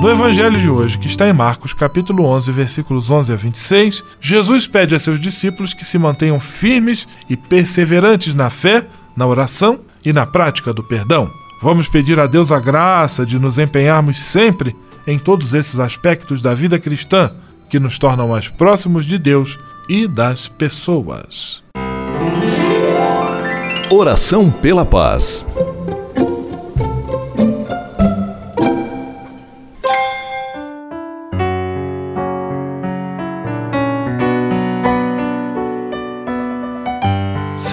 No evangelho de hoje, que está em Marcos, capítulo 11, versículos 11 a 26, Jesus pede a seus discípulos que se mantenham firmes e perseverantes na fé, na oração e na prática do perdão. Vamos pedir a Deus a graça de nos empenharmos sempre em todos esses aspectos da vida cristã que nos tornam mais próximos de Deus e das pessoas. Oração pela paz.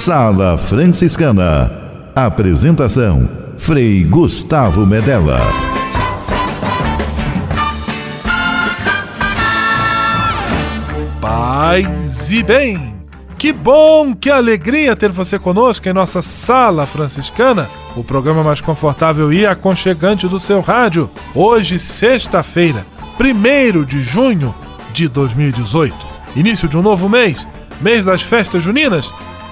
Sala Franciscana. Apresentação: Frei Gustavo Medella. Paz e bem. Que bom, que alegria ter você conosco em nossa Sala Franciscana, o programa mais confortável e aconchegante do seu rádio. Hoje, sexta-feira, 1 de junho de 2018. Início de um novo mês, mês das festas juninas,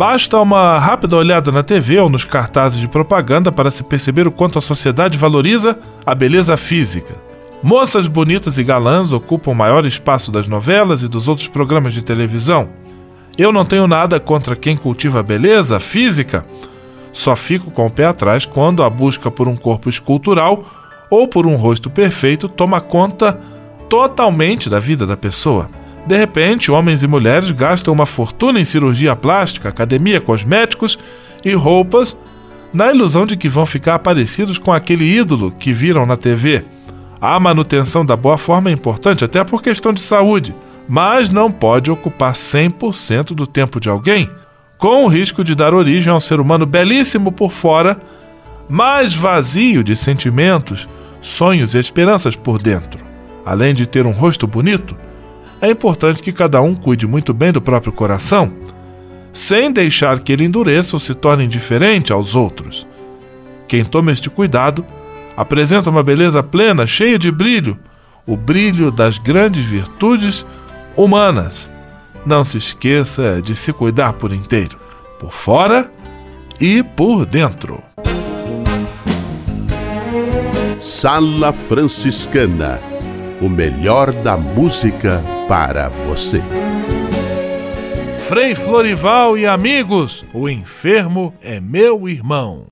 Basta uma rápida olhada na TV ou nos cartazes de propaganda para se perceber o quanto a sociedade valoriza a beleza física. Moças bonitas e galãs ocupam o maior espaço das novelas e dos outros programas de televisão. Eu não tenho nada contra quem cultiva a beleza física, só fico com o pé atrás quando a busca por um corpo escultural ou por um rosto perfeito toma conta totalmente da vida da pessoa. De repente, homens e mulheres gastam uma fortuna em cirurgia plástica, academia, cosméticos e roupas, na ilusão de que vão ficar parecidos com aquele ídolo que viram na TV. A manutenção da boa forma é importante, até por questão de saúde, mas não pode ocupar 100% do tempo de alguém, com o risco de dar origem a um ser humano belíssimo por fora, mas vazio de sentimentos, sonhos e esperanças por dentro. Além de ter um rosto bonito, é importante que cada um cuide muito bem do próprio coração, sem deixar que ele endureça ou se torne indiferente aos outros. Quem toma este cuidado apresenta uma beleza plena, cheia de brilho, o brilho das grandes virtudes humanas. Não se esqueça de se cuidar por inteiro, por fora e por dentro. Sala Franciscana o melhor da música para você. Frei Florival e amigos, o enfermo é meu irmão.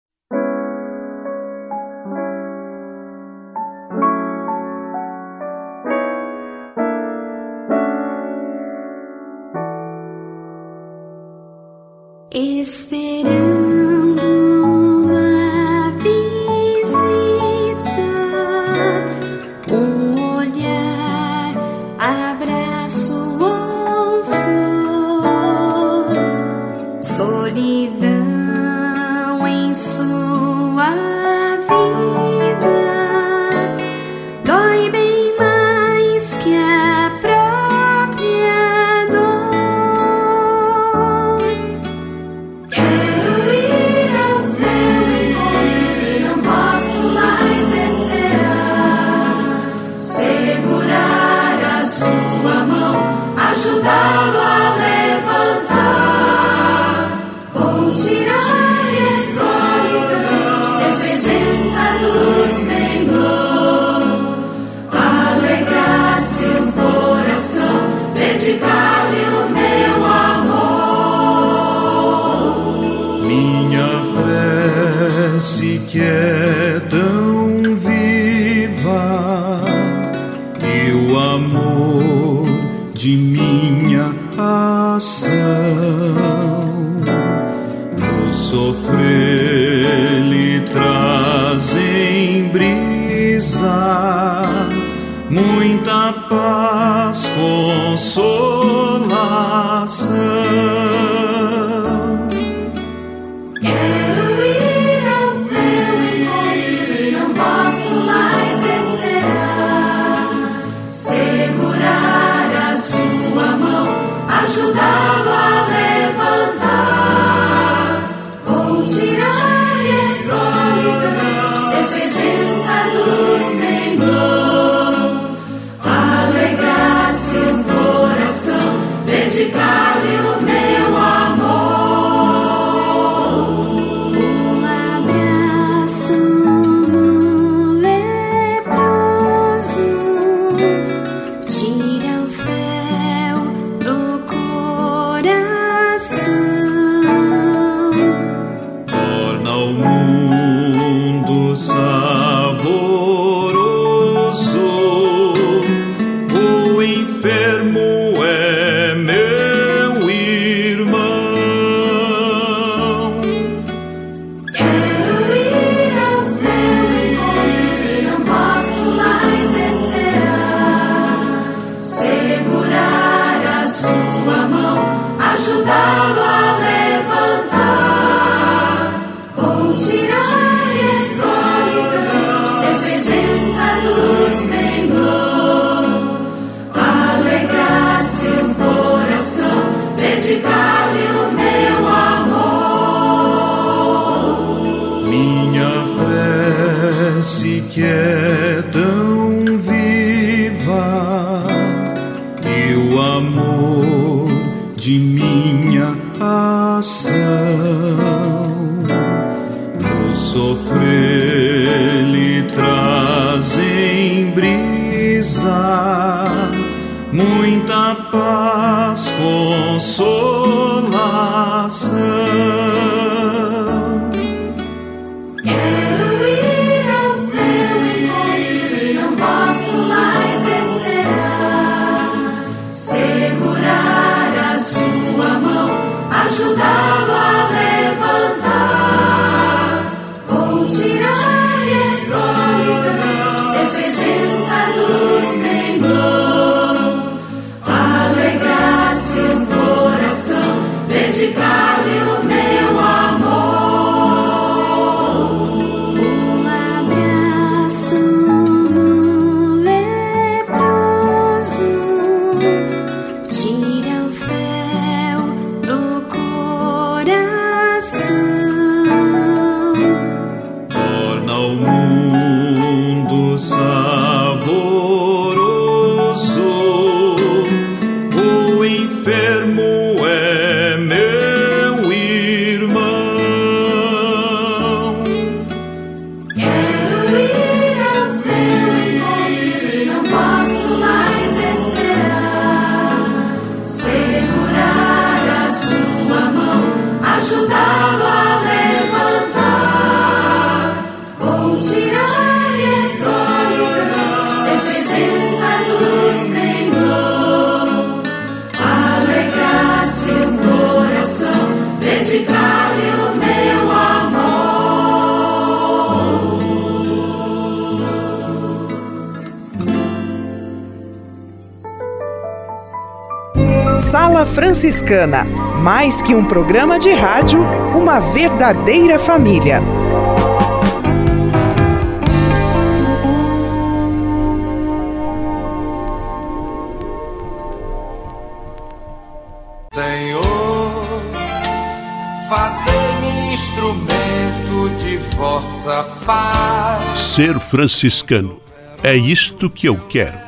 Muita paz, consolação. Sala Franciscana, mais que um programa de rádio, uma verdadeira família. Senhor, fazei-me instrumento de vossa paz. Ser franciscano é isto que eu quero.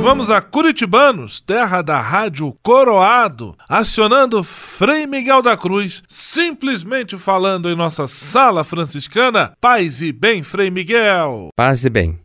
vamos a Curitibanos, terra da rádio Coroado, acionando Frei Miguel da Cruz, simplesmente falando em nossa sala franciscana. Paz e bem, Frei Miguel. Paz e bem.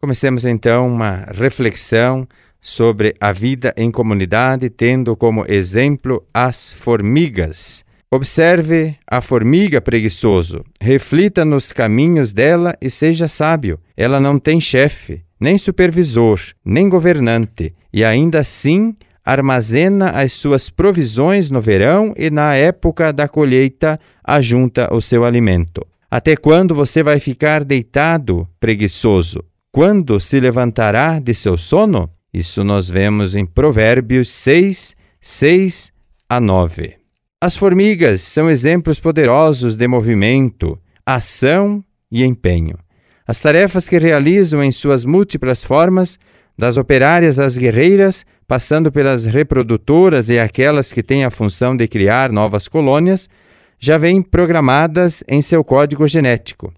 Comecemos então uma reflexão sobre a vida em comunidade, tendo como exemplo as formigas. Observe a formiga preguiçoso, reflita nos caminhos dela e seja sábio. Ela não tem chefe, nem supervisor, nem governante, e ainda assim armazena as suas provisões no verão e na época da colheita ajunta o seu alimento. Até quando você vai ficar deitado, preguiçoso? Quando se levantará de seu sono? Isso nós vemos em Provérbios 6, 6 a 9. As formigas são exemplos poderosos de movimento, ação e empenho. As tarefas que realizam em suas múltiplas formas, das operárias às guerreiras, passando pelas reprodutoras e aquelas que têm a função de criar novas colônias, já vêm programadas em seu código genético.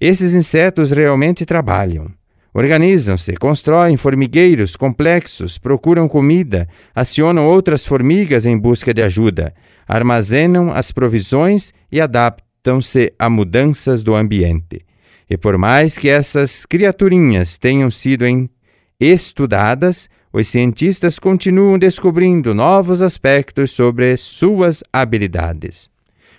Esses insetos realmente trabalham. Organizam-se, constroem formigueiros complexos, procuram comida, acionam outras formigas em busca de ajuda, armazenam as provisões e adaptam-se a mudanças do ambiente. E por mais que essas criaturinhas tenham sido estudadas, os cientistas continuam descobrindo novos aspectos sobre suas habilidades.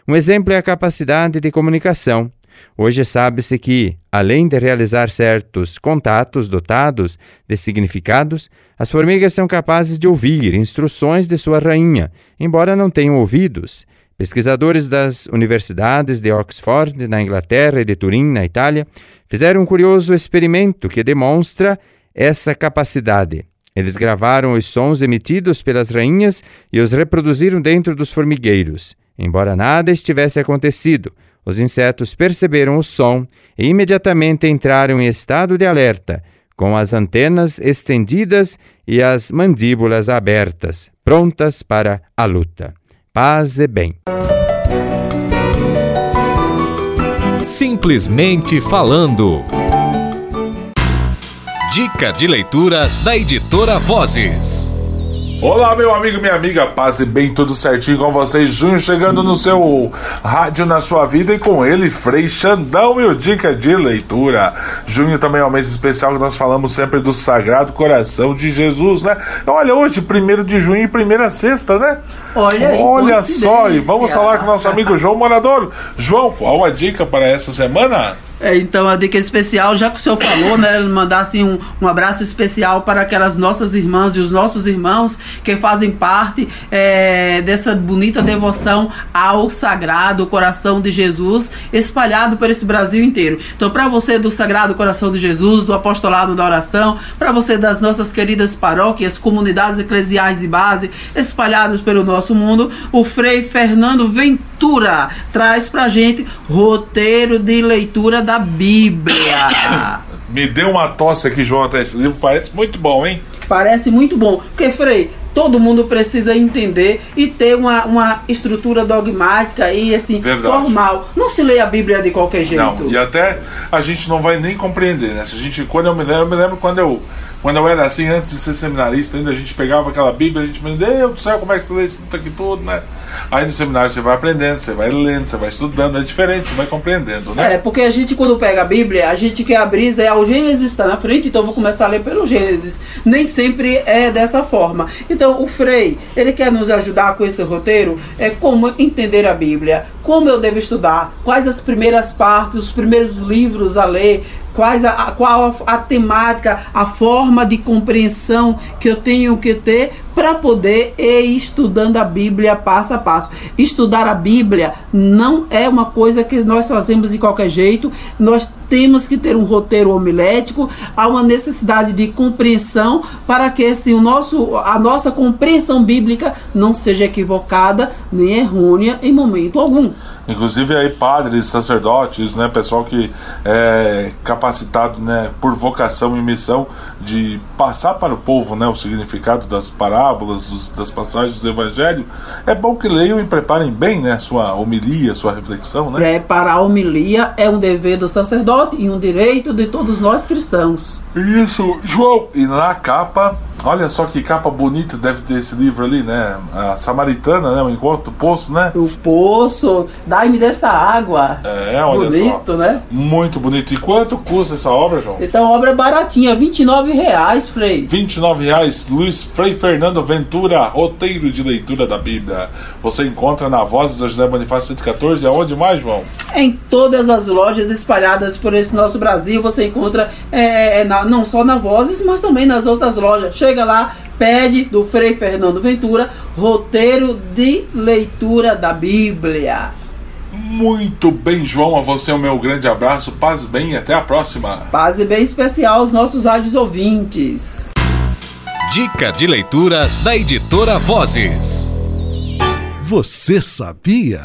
Um exemplo é a capacidade de comunicação. Hoje sabe-se que, além de realizar certos contatos dotados de significados, as formigas são capazes de ouvir instruções de sua rainha, embora não tenham ouvidos. Pesquisadores das universidades de Oxford, na Inglaterra, e de Turim, na Itália, fizeram um curioso experimento que demonstra essa capacidade. Eles gravaram os sons emitidos pelas rainhas e os reproduziram dentro dos formigueiros. Embora nada estivesse acontecido, os insetos perceberam o som e imediatamente entraram em estado de alerta, com as antenas estendidas e as mandíbulas abertas, prontas para a luta. Paz e bem. Simplesmente falando. Dica de leitura da editora Vozes. Olá, meu amigo minha amiga, paz e bem, tudo certinho com vocês? Junho chegando no seu rádio na sua vida e com ele, Frei Xandão e o Dica de Leitura. Junho também é um mês especial que nós falamos sempre do Sagrado Coração de Jesus, né? Olha, hoje, primeiro de junho e primeira sexta, né? Olha aí, Olha só, e vamos falar com o nosso amigo João Morador. João, qual a dica para essa semana? É, então a dica especial, já que o senhor falou, né, mandar assim um, um abraço especial para aquelas nossas irmãs e os nossos irmãos que fazem parte é, dessa bonita devoção ao Sagrado Coração de Jesus, espalhado por esse Brasil inteiro. Então, para você do Sagrado Coração de Jesus, do Apostolado da Oração, para você das nossas queridas paróquias, comunidades eclesiais de base, espalhados pelo nosso mundo, o Frei Fernando Ventura traz pra gente roteiro de leitura da da Bíblia. Me deu uma tosse aqui, João, até esse livro parece muito bom, hein? Parece muito bom. Porque, Frei, todo mundo precisa entender e ter uma, uma estrutura dogmática e assim, Verdade. formal. Não se lê a Bíblia de qualquer jeito. Não, e até a gente não vai nem compreender, né? Se a gente, quando eu me lembro, eu me lembro quando eu quando eu era assim, antes de ser seminarista, ainda a gente pegava aquela Bíblia, a gente me Deus do céu, como é que você lê isso aqui tudo, né? Aí no seminário você vai aprendendo, você vai lendo, você vai estudando, é diferente, você vai compreendendo, né? É, porque a gente quando pega a Bíblia, a gente quer abrir, é o Gênesis está na frente, então eu vou começar a ler pelo Gênesis. Nem sempre é dessa forma. Então o Frei, ele quer nos ajudar com esse roteiro, é como entender a Bíblia, como eu devo estudar, quais as primeiras partes, os primeiros livros a ler, quais a, qual a, a, temática, a forma de compreensão que eu tenho que ter para poder ir estudando a Bíblia passo a passo. Estudar a Bíblia não é uma coisa que nós fazemos de qualquer jeito. Nós temos que ter um roteiro homilético, há uma necessidade de compreensão para que assim, o nosso, a nossa compreensão bíblica não seja equivocada nem errônea em momento algum. Inclusive aí padres, sacerdotes, né, pessoal que é capacitado, né, por vocação e missão de passar para o povo, né, o significado das parábolas, dos, das passagens do evangelho, é bom que leiam e preparem bem, né, sua homilia, sua reflexão, né? Preparar a homilia é um dever do sacerdote e um direito de todos nós cristãos. Isso, João. E na capa, olha só que capa bonita deve ter esse livro ali, né? A Samaritana, né? O Encontro do Poço, né? O Poço, dai-me desta água. É, olha bonito, só. né? Muito bonito. E quanto custa essa obra, João? Então, a obra é baratinha, 29 reais, Frei. 29 reais, Luiz Frei Fernando Ventura, roteiro de leitura da Bíblia. Você encontra na Voz da José Bonifácio 114, aonde mais, João? Em todas as lojas espalhadas por esse nosso Brasil, você encontra é, é na não só na Vozes, mas também nas outras lojas. Chega lá, pede do Frei Fernando Ventura roteiro de leitura da Bíblia. Muito bem, João. A você o meu grande abraço. Paz bem e até a próxima. Paz e bem especial aos nossos rádios ouvintes. Dica de leitura da editora Vozes. Você sabia?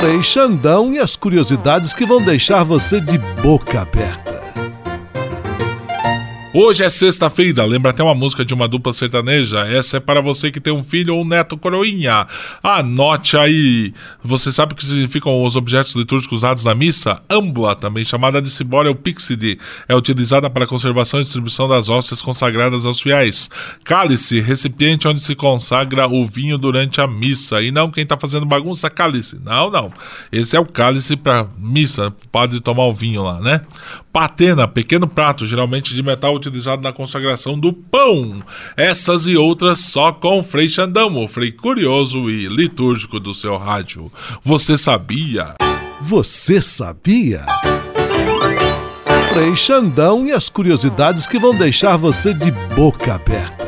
Frei Xandão e as curiosidades que vão deixar você de boca aberta. Hoje é sexta-feira, lembra até uma música de uma dupla sertaneja? Essa é para você que tem um filho ou um neto coroinha. Anote aí. Você sabe o que significam os objetos litúrgicos usados na missa? Ambula, também chamada de cibória ou pixide, é utilizada para conservação e distribuição das hóstias consagradas aos fiéis. Cálice, recipiente onde se consagra o vinho durante a missa. E não quem está fazendo bagunça, cálice. Não, não. Esse é o cálice para missa, o padre tomar o vinho lá, né? Patena, pequeno prato, geralmente de metal utilizado na consagração do pão. Essas e outras só com Frei Xandão, o Frei curioso e litúrgico do seu rádio. Você sabia? Você sabia? Frei Xandão e as curiosidades que vão deixar você de boca aberta.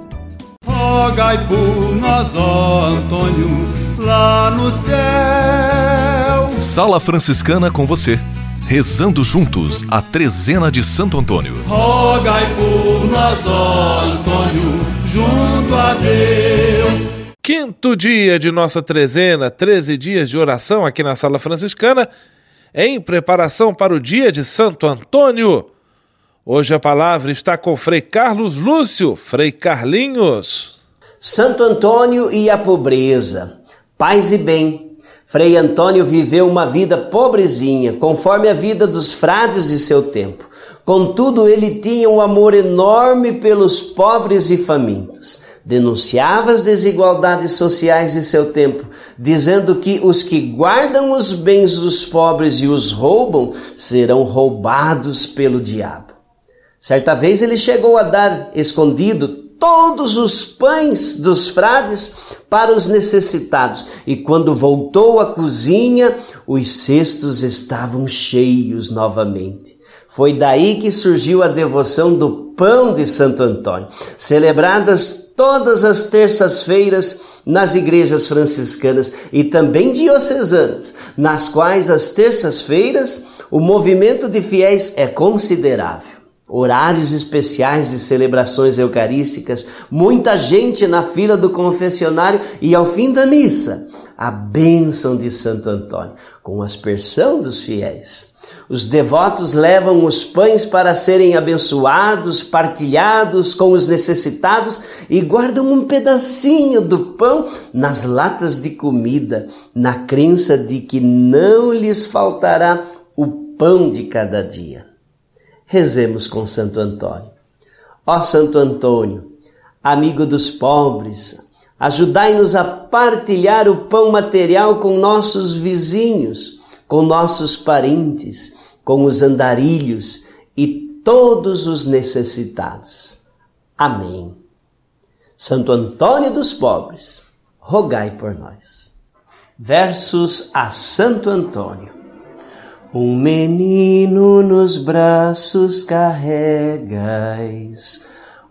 Rogai por nós, ó Antônio, lá no céu. Sala Franciscana com você. Rezando juntos a trezena de Santo Antônio. Rogai por nós, ó Antônio, junto a Deus. Quinto dia de nossa trezena, 13 dias de oração aqui na Sala Franciscana, em preparação para o dia de Santo Antônio. Hoje a palavra está com Frei Carlos Lúcio, Frei Carlinhos. Santo Antônio e a pobreza. Paz e bem. Frei Antônio viveu uma vida pobrezinha, conforme a vida dos frades de seu tempo. Contudo, ele tinha um amor enorme pelos pobres e famintos. Denunciava as desigualdades sociais de seu tempo, dizendo que os que guardam os bens dos pobres e os roubam serão roubados pelo diabo. Certa vez ele chegou a dar escondido todos os pães dos frades para os necessitados, e quando voltou à cozinha, os cestos estavam cheios novamente. Foi daí que surgiu a devoção do pão de Santo Antônio, celebradas todas as terças-feiras nas igrejas franciscanas e também diocesanas, nas quais as terças-feiras o movimento de fiéis é considerável horários especiais de celebrações eucarísticas, muita gente na fila do confessionário e ao fim da missa, a bênção de Santo Antônio, com aspersão dos fiéis. Os devotos levam os pães para serem abençoados, partilhados com os necessitados e guardam um pedacinho do pão nas latas de comida, na crença de que não lhes faltará o pão de cada dia. Rezemos com Santo Antônio. Ó Santo Antônio, amigo dos pobres, ajudai-nos a partilhar o pão material com nossos vizinhos, com nossos parentes, com os andarilhos e todos os necessitados. Amém. Santo Antônio dos Pobres, rogai por nós. Versos a Santo Antônio. Um menino nos braços carregais,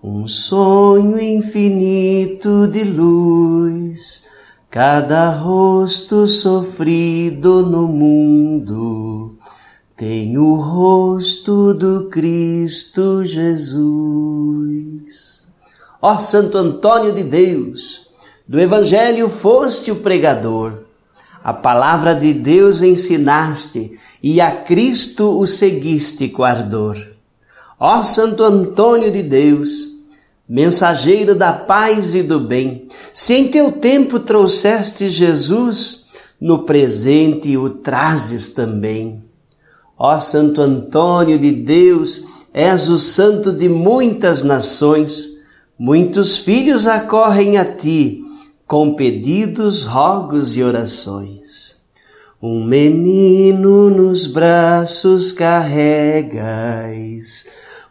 um sonho infinito de luz, cada rosto sofrido no mundo tem o rosto do Cristo Jesus. Ó Santo Antônio de Deus, do Evangelho foste o pregador, a palavra de Deus ensinaste e a Cristo o seguiste com ardor. Ó Santo Antônio de Deus, mensageiro da paz e do bem, se em teu tempo trouxeste Jesus, no presente o trazes também. Ó Santo Antônio de Deus, és o santo de muitas nações, muitos filhos acorrem a ti, com pedidos, rogos e orações. Um menino nos braços carregais,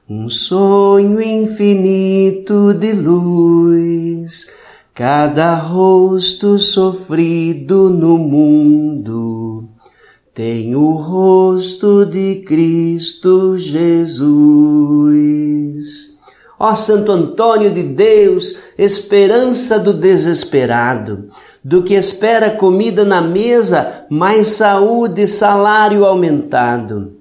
um sonho infinito de luz, cada rosto sofrido no mundo tem o rosto de Cristo Jesus. Ó Santo Antônio de Deus, esperança do desesperado, do que espera comida na mesa, mais saúde e salário aumentado.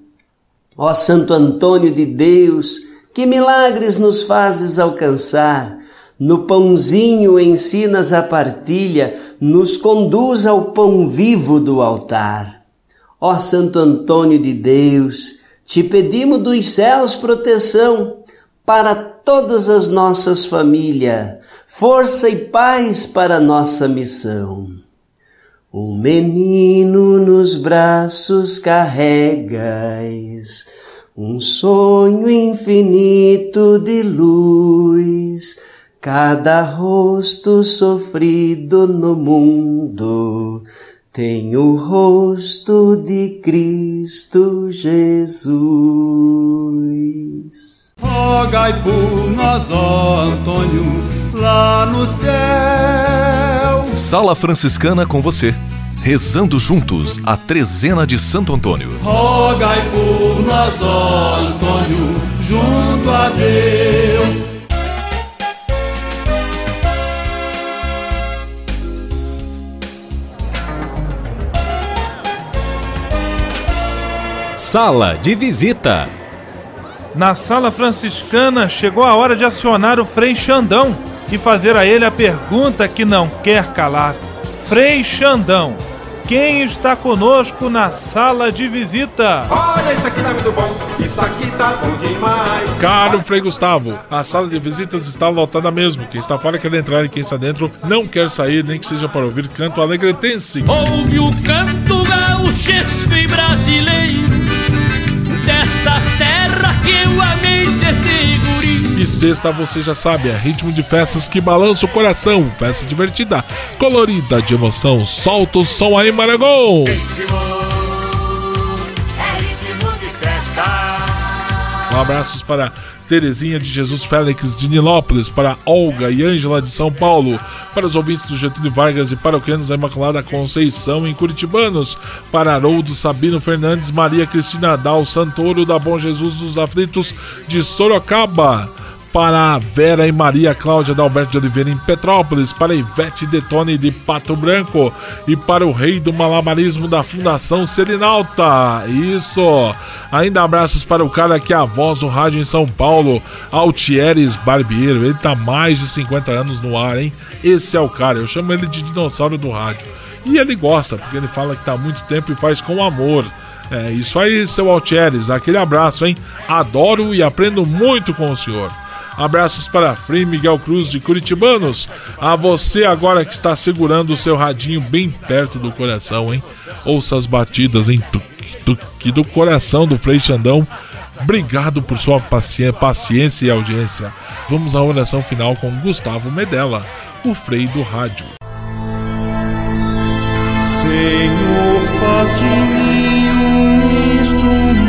Ó Santo Antônio de Deus, que milagres nos fazes alcançar. No pãozinho ensinas a partilha, nos conduz ao pão vivo do altar. Ó Santo Antônio de Deus, te pedimos dos céus proteção para todas as nossas famílias força e paz para nossa missão. Um menino nos braços carregas, um sonho infinito de luz. Cada rosto sofrido no mundo tem o rosto de Cristo Jesus. Rogai por nós, ó Antônio, lá no céu. Sala Franciscana com você. Rezando juntos a trezena de Santo Antônio. Rogai por nós, ó Antônio, junto a Deus. Sala de visita. Na sala franciscana chegou a hora de acionar o Frei Xandão e fazer a ele a pergunta que não quer calar. Frei Xandão, quem está conosco na sala de visita? Olha, isso aqui tá muito bom, isso aqui tá bom demais. Caro Frei Gustavo, a sala de visitas está lotada mesmo. Quem está fora quer entrar e quem está dentro não quer sair, nem que seja para ouvir canto alegretense. Ouve o canto gauchesco e brasileiro desta terra que eu amei desde guri. E sexta você já sabe, é ritmo de festas que balança o coração. Festa divertida, colorida, de emoção. Solta o som aí, Maragão! Um abraços para Terezinha de Jesus Félix de Nilópolis, para Olga e Ângela de São Paulo, para os ouvintes do Getúlio Vargas e paroquianos da Imaculada Conceição em Curitibanos, para Haroldo Sabino Fernandes, Maria Cristina Dal Santoro da Bom Jesus dos Aflitos de Sorocaba para Vera e Maria Cláudia da Alberto de Oliveira em Petrópolis, para Ivete Detone de Pato Branco e para o rei do malabarismo da Fundação Selinalta. Isso! Ainda abraços para o cara que é a voz do rádio em São Paulo, Altieres Barbeiro. Ele tá mais de 50 anos no ar, hein? Esse é o cara, eu chamo ele de dinossauro do rádio. E ele gosta, porque ele fala que tá há muito tempo e faz com amor. É isso aí, seu Altieres. Aquele abraço, hein? Adoro e aprendo muito com o senhor. Abraços para Frei Miguel Cruz de Curitibanos. A você agora que está segurando o seu radinho bem perto do coração, hein? Ouça as batidas em tuque, tuque do coração do Frei Xandão. Obrigado por sua paciência e audiência. Vamos à oração final com Gustavo Medella, o Frei do Rádio. Senhor, faz de mim um instrumento